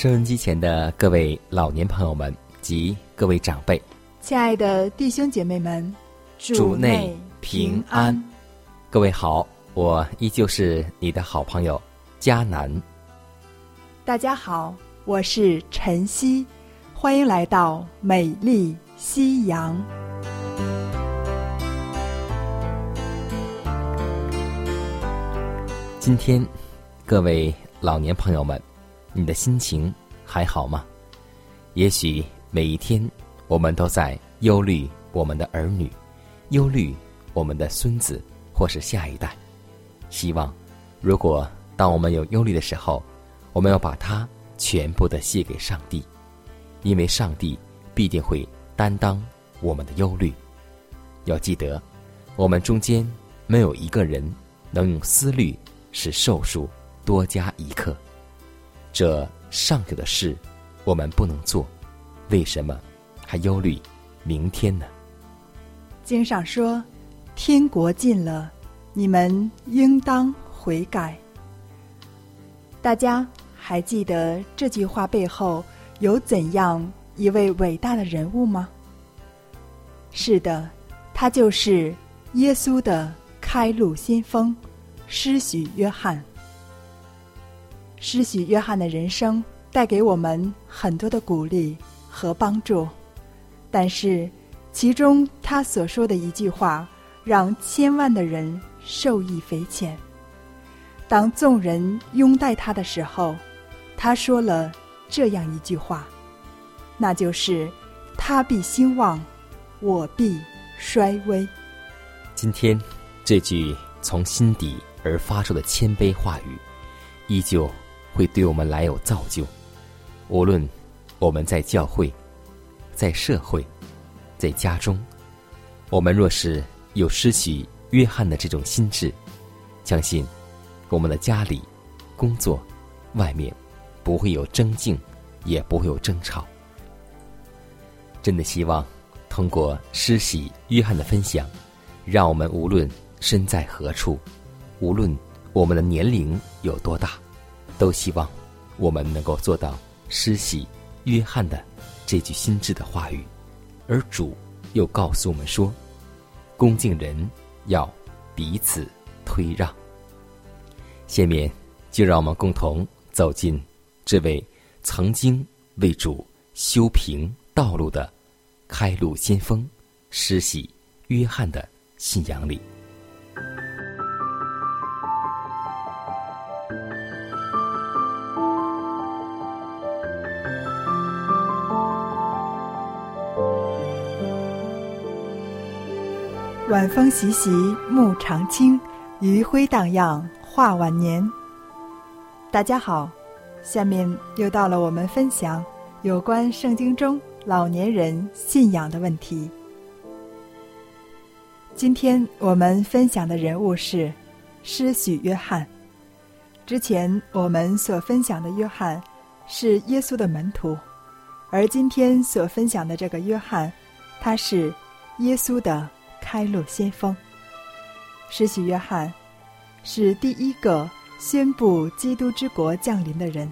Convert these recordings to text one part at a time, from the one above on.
收音机前的各位老年朋友们及各位长辈，亲爱的弟兄姐妹们，主内平安。各位好，我依旧是你的好朋友佳南。大家好，我是晨曦，欢迎来到美丽夕阳。今天，各位老年朋友们。你的心情还好吗？也许每一天我们都在忧虑我们的儿女，忧虑我们的孙子或是下一代。希望，如果当我们有忧虑的时候，我们要把它全部的卸给上帝，因为上帝必定会担当我们的忧虑。要记得，我们中间没有一个人能用思虑使寿数多加一刻。这上头的事，我们不能做，为什么还忧虑明天呢？经上说：“天国近了，你们应当悔改。”大家还记得这句话背后有怎样一位伟大的人物吗？是的，他就是耶稣的开路先锋，施许约翰。施许约翰的人生带给我们很多的鼓励和帮助，但是其中他所说的一句话，让千万的人受益匪浅。当众人拥戴他的时候，他说了这样一句话，那就是：“他必兴旺，我必衰微。”今天这句从心底而发出的谦卑话语，依旧。会对我们来有造就，无论我们在教会、在社会、在家中，我们若是有失去约翰的这种心智，相信我们的家里、工作、外面不会有争竞，也不会有争吵。真的希望通过施洗约翰的分享，让我们无论身在何处，无论我们的年龄有多大。都希望我们能够做到施洗约翰的这句心智的话语，而主又告诉我们说：恭敬人要彼此推让。下面就让我们共同走进这位曾经为主修平道路的开路先锋施洗约翰的信仰里。晚风习习，木长青，余晖荡漾，画晚年。大家好，下面又到了我们分享有关圣经中老年人信仰的问题。今天我们分享的人物是施许约翰。之前我们所分享的约翰是耶稣的门徒，而今天所分享的这个约翰，他是耶稣的。开路先锋，施洗约翰是第一个宣布基督之国降临的人，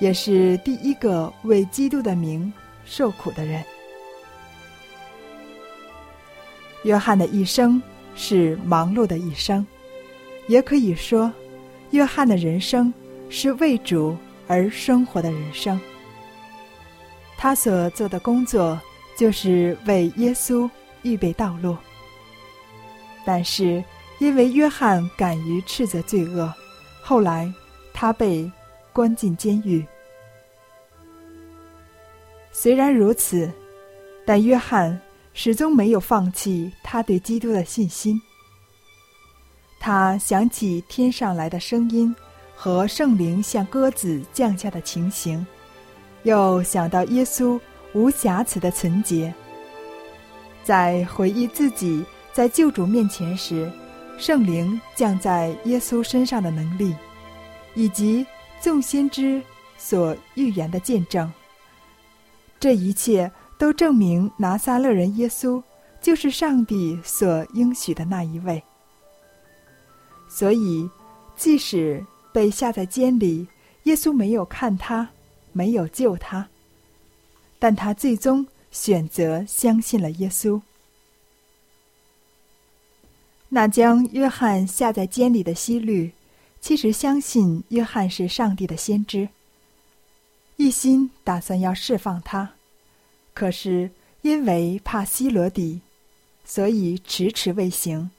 也是第一个为基督的名受苦的人。约翰的一生是忙碌的一生，也可以说约翰的人生是为主而生活的人生。他所做的工作就是为耶稣预备道路。但是，因为约翰敢于斥责罪恶，后来他被关进监狱。虽然如此，但约翰始终没有放弃他对基督的信心。他想起天上来的声音和圣灵像鸽子降下的情形，又想到耶稣无瑕疵的纯洁。在回忆自己在救主面前时，圣灵降在耶稣身上的能力，以及众先知所预言的见证。这一切都证明拿撒勒人耶稣就是上帝所应许的那一位。所以，即使被下在监里，耶稣没有看他，没有救他，但他最终选择相信了耶稣。那将约翰下在监里的希律，其实相信约翰是上帝的先知，一心打算要释放他，可是因为怕希罗底，所以迟迟未行。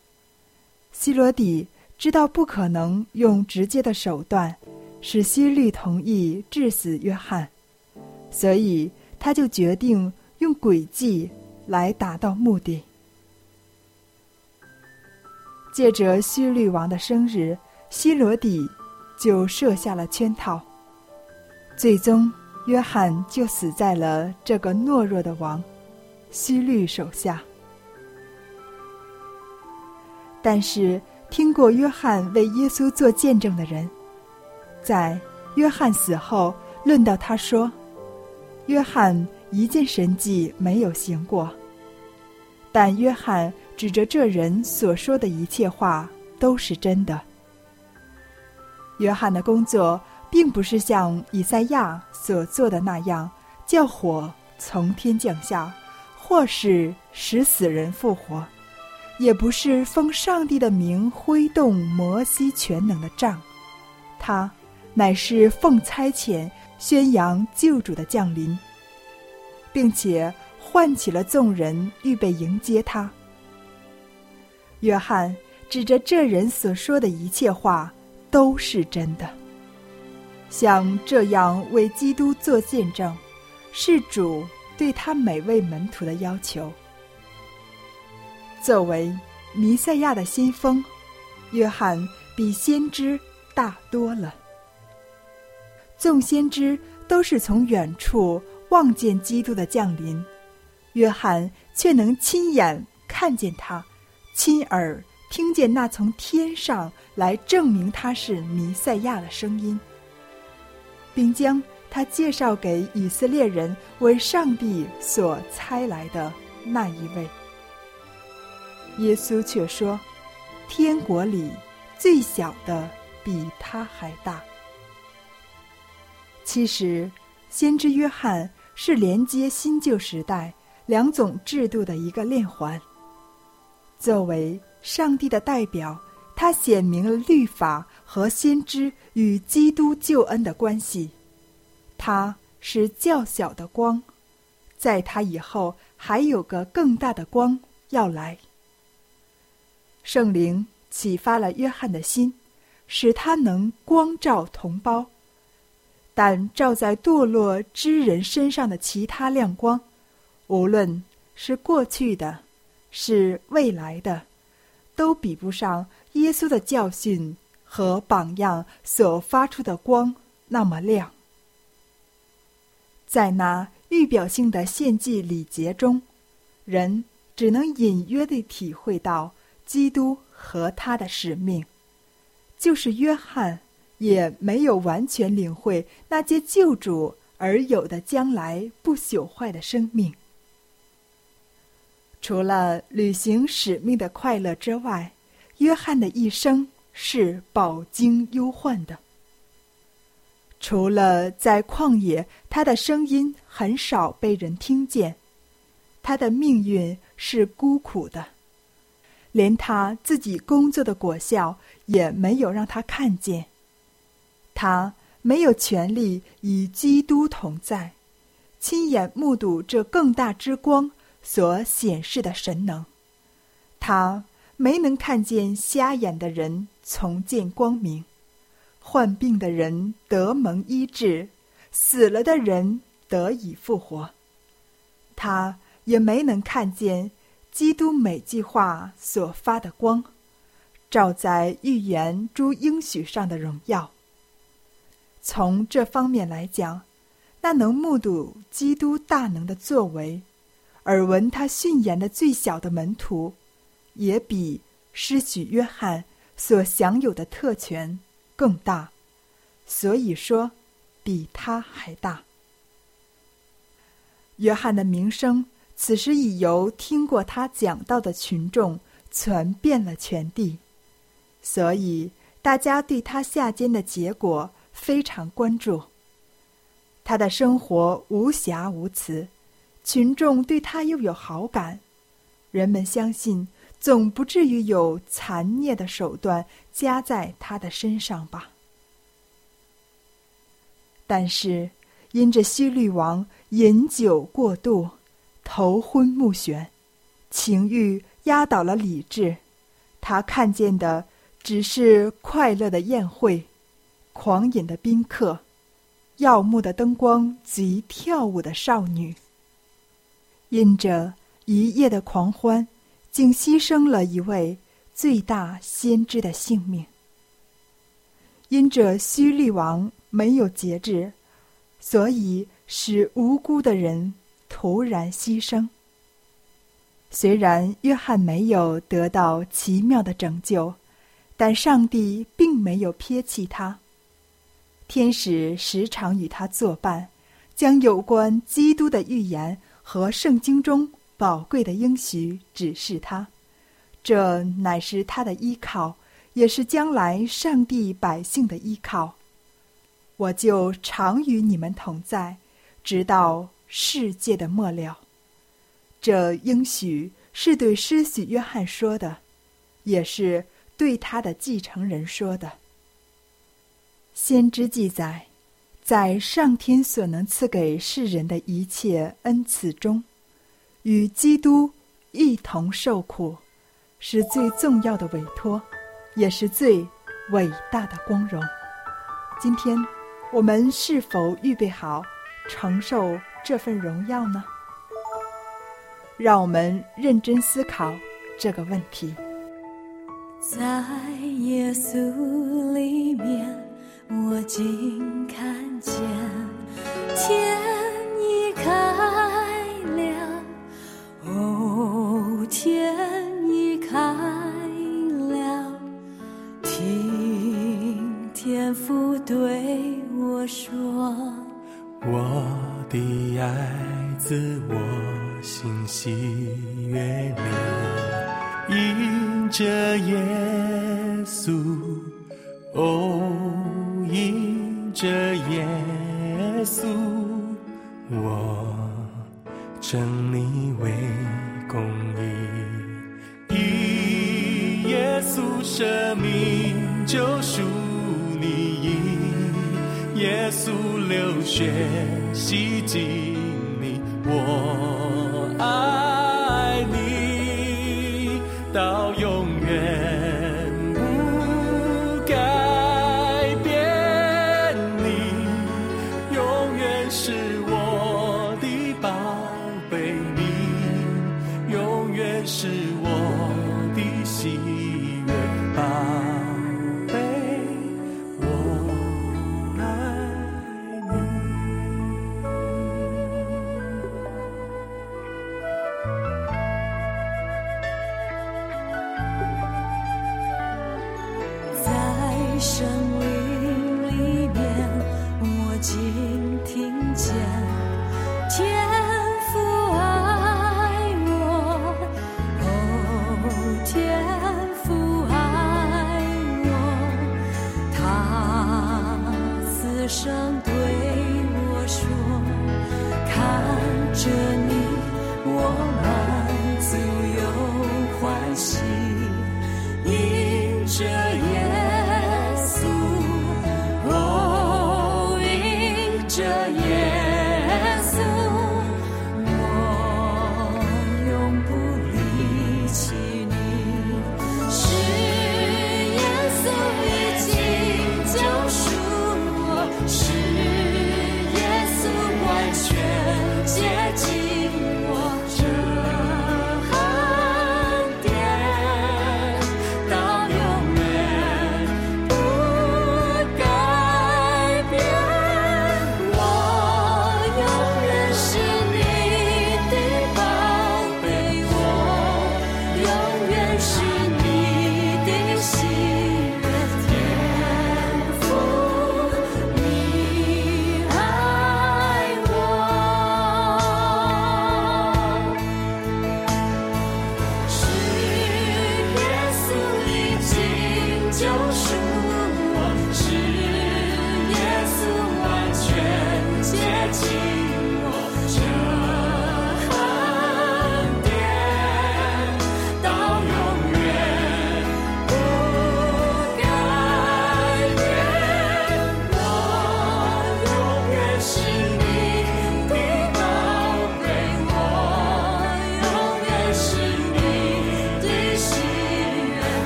希罗底。知道不可能用直接的手段使希律同意致死约翰，所以他就决定用诡计来达到目的。借着希律王的生日，希罗底就设下了圈套，最终约翰就死在了这个懦弱的王希律手下。但是。听过约翰为耶稣做见证的人，在约翰死后论到他说：“约翰一件神迹没有行过，但约翰指着这人所说的一切话都是真的。”约翰的工作并不是像以赛亚所做的那样，叫火从天降下，或是使死人复活。也不是奉上帝的名挥动摩西全能的杖，他乃是奉差遣宣扬救主的降临，并且唤起了众人预备迎接他。约翰指着这人所说的一切话都是真的，像这样为基督做见证，是主对他每位门徒的要求。作为弥赛亚的先锋，约翰比先知大多了。众先知都是从远处望见基督的降临，约翰却能亲眼看见他，亲耳听见那从天上来证明他是弥赛亚的声音，并将他介绍给以色列人为上帝所差来的那一位。耶稣却说：“天国里最小的比他还大。”其实，先知约翰是连接新旧时代两种制度的一个链环。作为上帝的代表，他显明了律法和先知与基督救恩的关系。他是较小的光，在他以后还有个更大的光要来。圣灵启发了约翰的心，使他能光照同胞。但照在堕落之人身上的其他亮光，无论是过去的，是未来的，都比不上耶稣的教训和榜样所发出的光那么亮。在那预表性的献祭礼节中，人只能隐约地体会到。基督和他的使命，就是约翰也没有完全领会那些救主而有的将来不朽坏的生命。除了履行使命的快乐之外，约翰的一生是饱经忧患的。除了在旷野，他的声音很少被人听见，他的命运是孤苦的。连他自己工作的果效也没有让他看见。他没有权利与基督同在，亲眼目睹这更大之光所显示的神能。他没能看见瞎眼的人重见光明，患病的人得蒙医治，死了的人得以复活。他也没能看见基督每句话所发的光，照在预言诸应许上的荣耀。从这方面来讲，那能目睹基督大能的作为，耳闻他训言的最小的门徒，也比施许约翰所享有的特权更大。所以说，比他还大。约翰的名声，此时已由听过他讲道的群众传遍了全地，所以大家对他下监的结果非常关注。他的生活无瑕无疵，群众对他又有好感，人们相信总不至于有残孽的手段加在他的身上吧。但是。因着西律王饮酒过度，头昏目眩，情欲压倒了理智，他看见的只是快乐的宴会，狂饮的宾客，耀目的灯光及跳舞的少女。因着一夜的狂欢，竟牺牲了一位最大先知的性命。因着希律王没有节制。所以使无辜的人突然牺牲。虽然约翰没有得到奇妙的拯救，但上帝并没有撇弃他。天使时常与他作伴，将有关基督的预言和圣经中宝贵的应许指示他。这乃是他的依靠，也是将来上帝百姓的依靠。我就常与你们同在，直到世界的末了。这应许是对施洗约翰说的，也是对他的继承人说的。先知记载，在上天所能赐给世人的一切恩赐中，与基督一同受苦，是最重要的委托，也是最伟大的光荣。今天。我们是否预备好承受这份荣耀呢？让我们认真思考这个问题。在耶稣里面，我竟看见天已开了，哦，天已开了，听天父对。我说，我的爱子，我心喜悦你，迎着耶稣，哦，着耶稣，我称你为公义，以耶稣生命救赎你。耶稣流血洗净你，我爱声音里面，我竟听见。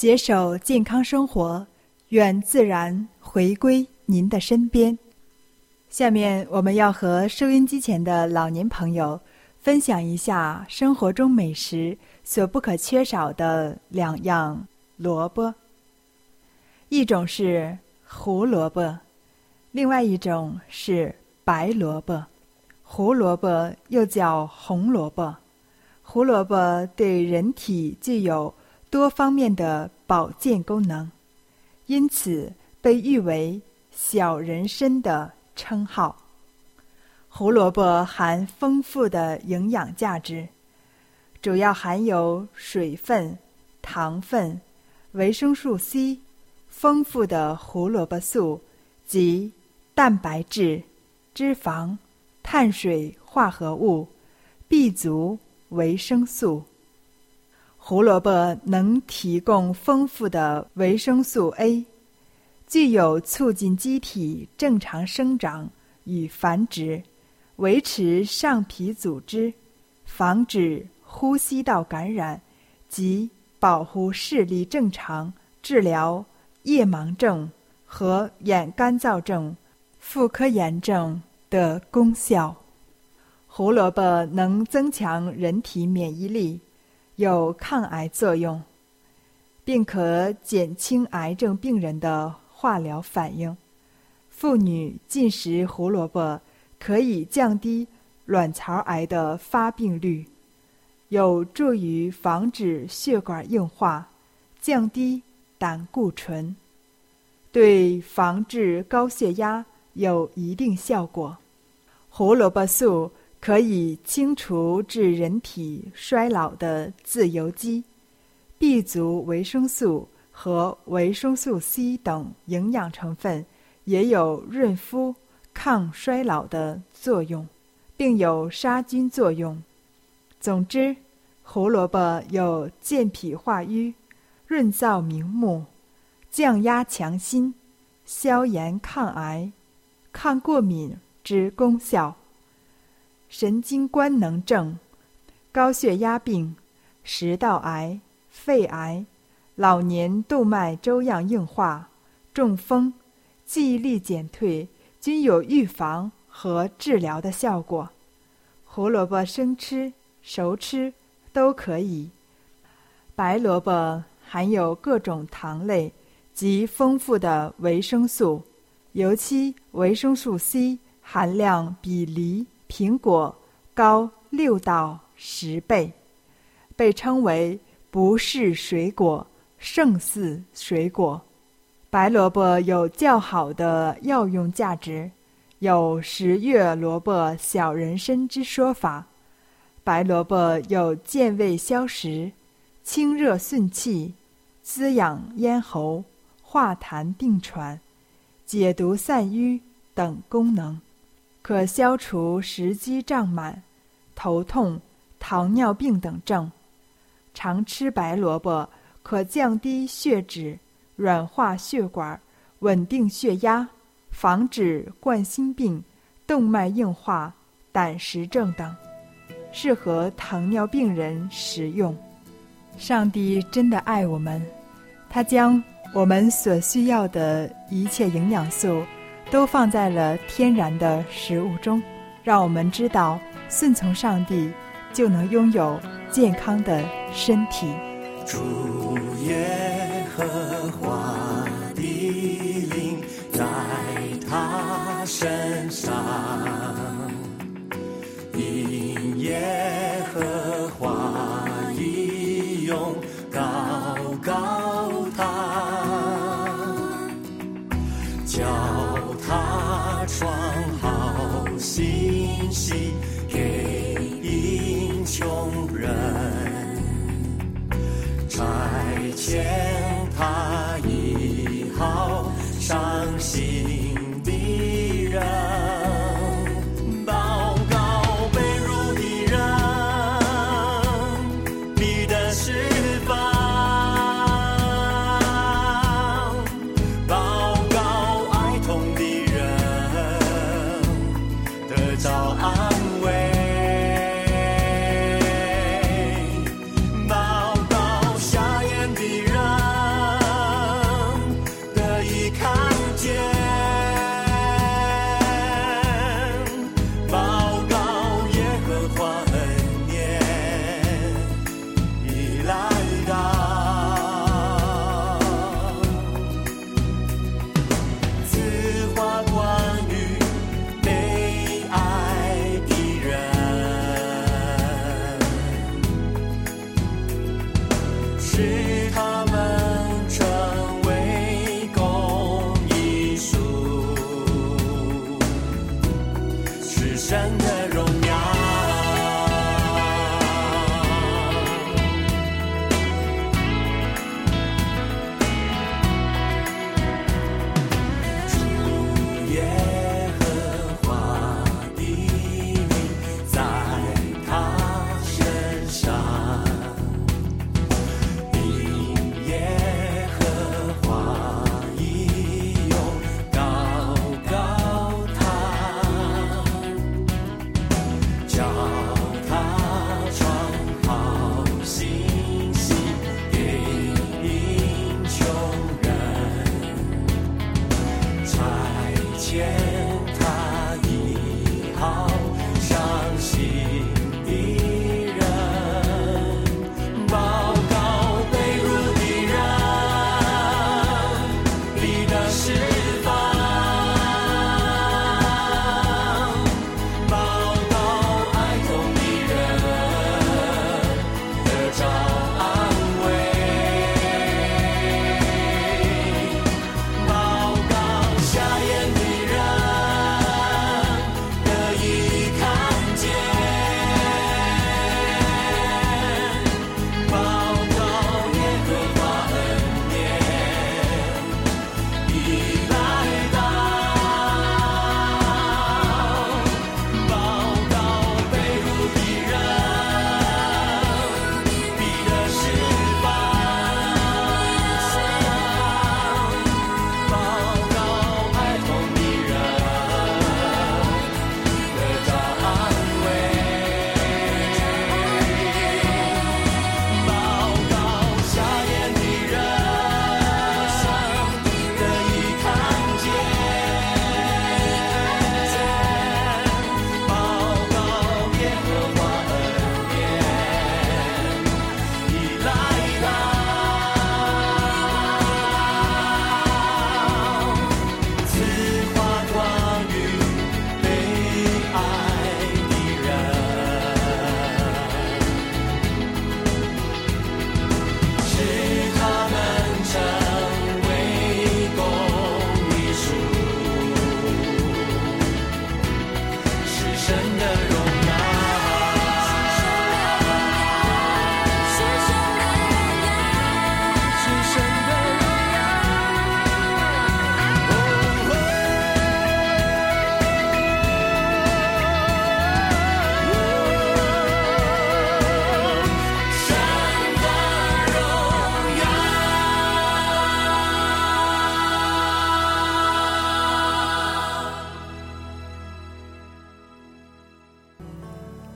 携手健康生活，愿自然回归您的身边。下面我们要和收音机前的老年朋友分享一下生活中美食所不可缺少的两样萝卜，一种是胡萝卜，另外一种是白萝卜。胡萝卜又叫红萝卜，胡萝卜对人体具有多方面的保健功能，因此被誉为“小人参”的称号。胡萝卜含丰富的营养价值，主要含有水分、糖分、维生素 C、丰富的胡萝卜素及蛋白质、脂肪、碳水化合物、B 族维生素。胡萝卜能提供丰富的维生素 A，具有促进机体正常生长与繁殖、维持上皮组织、防止呼吸道感染及保护视力正常、治疗夜盲症和眼干燥症、妇科炎症的功效。胡萝卜能增强人体免疫力。有抗癌作用，并可减轻癌症病人的化疗反应。妇女进食胡萝卜可以降低卵巢癌的发病率，有助于防止血管硬化，降低胆固醇，对防治高血压有一定效果。胡萝卜素。可以清除致人体衰老的自由基、B 族维生素和维生素 C 等营养成分，也有润肤、抗衰老的作用，并有杀菌作用。总之，胡萝卜有健脾化瘀、润燥明目、降压强心、消炎抗癌、抗过敏之功效。神经官能症、高血压病、食道癌、肺癌、老年动脉粥样硬化、中风、记忆力减退均有预防和治疗的效果。胡萝卜生吃、熟吃都可以。白萝卜含有各种糖类及丰富的维生素，尤其维生素 C 含量比梨、苹果高六到十倍，被称为不是水果胜似水果。白萝卜有较好的药用价值，有“十月萝卜小人参”之说法。白萝卜有健胃消食。清热顺气、滋养咽喉、化痰定喘、解毒散瘀等功能，可消除食积胀满、头痛、糖尿病等症。常吃白萝卜可降低血脂、软化血管、稳定血压、防止冠心病、动脉硬化、胆石症等，适合糖尿病人食用。上帝真的爱我们，他将我们所需要的一切营养素都放在了天然的食物中，让我们知道顺从上帝就能拥有健康的身体。主耶和华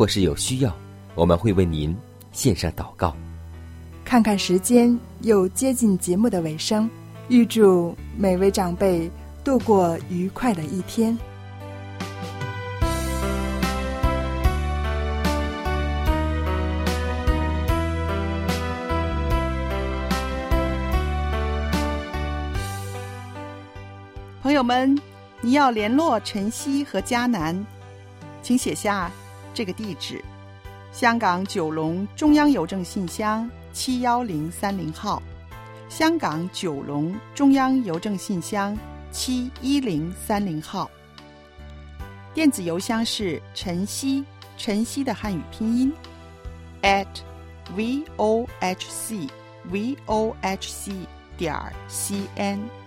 或是有需要，我们会为您献上祷告。看看时间，又接近节目的尾声，预祝每位长辈度过愉快的一天。朋友们，你要联络晨曦和迦南，请写下这个地址：香港九龙中央邮政信箱七幺零三零号，香港九龙中央邮政信箱七一零三零号。电子邮箱是晨曦，晨曦的汉语拼音 at v o h c v o h c 点儿 c n。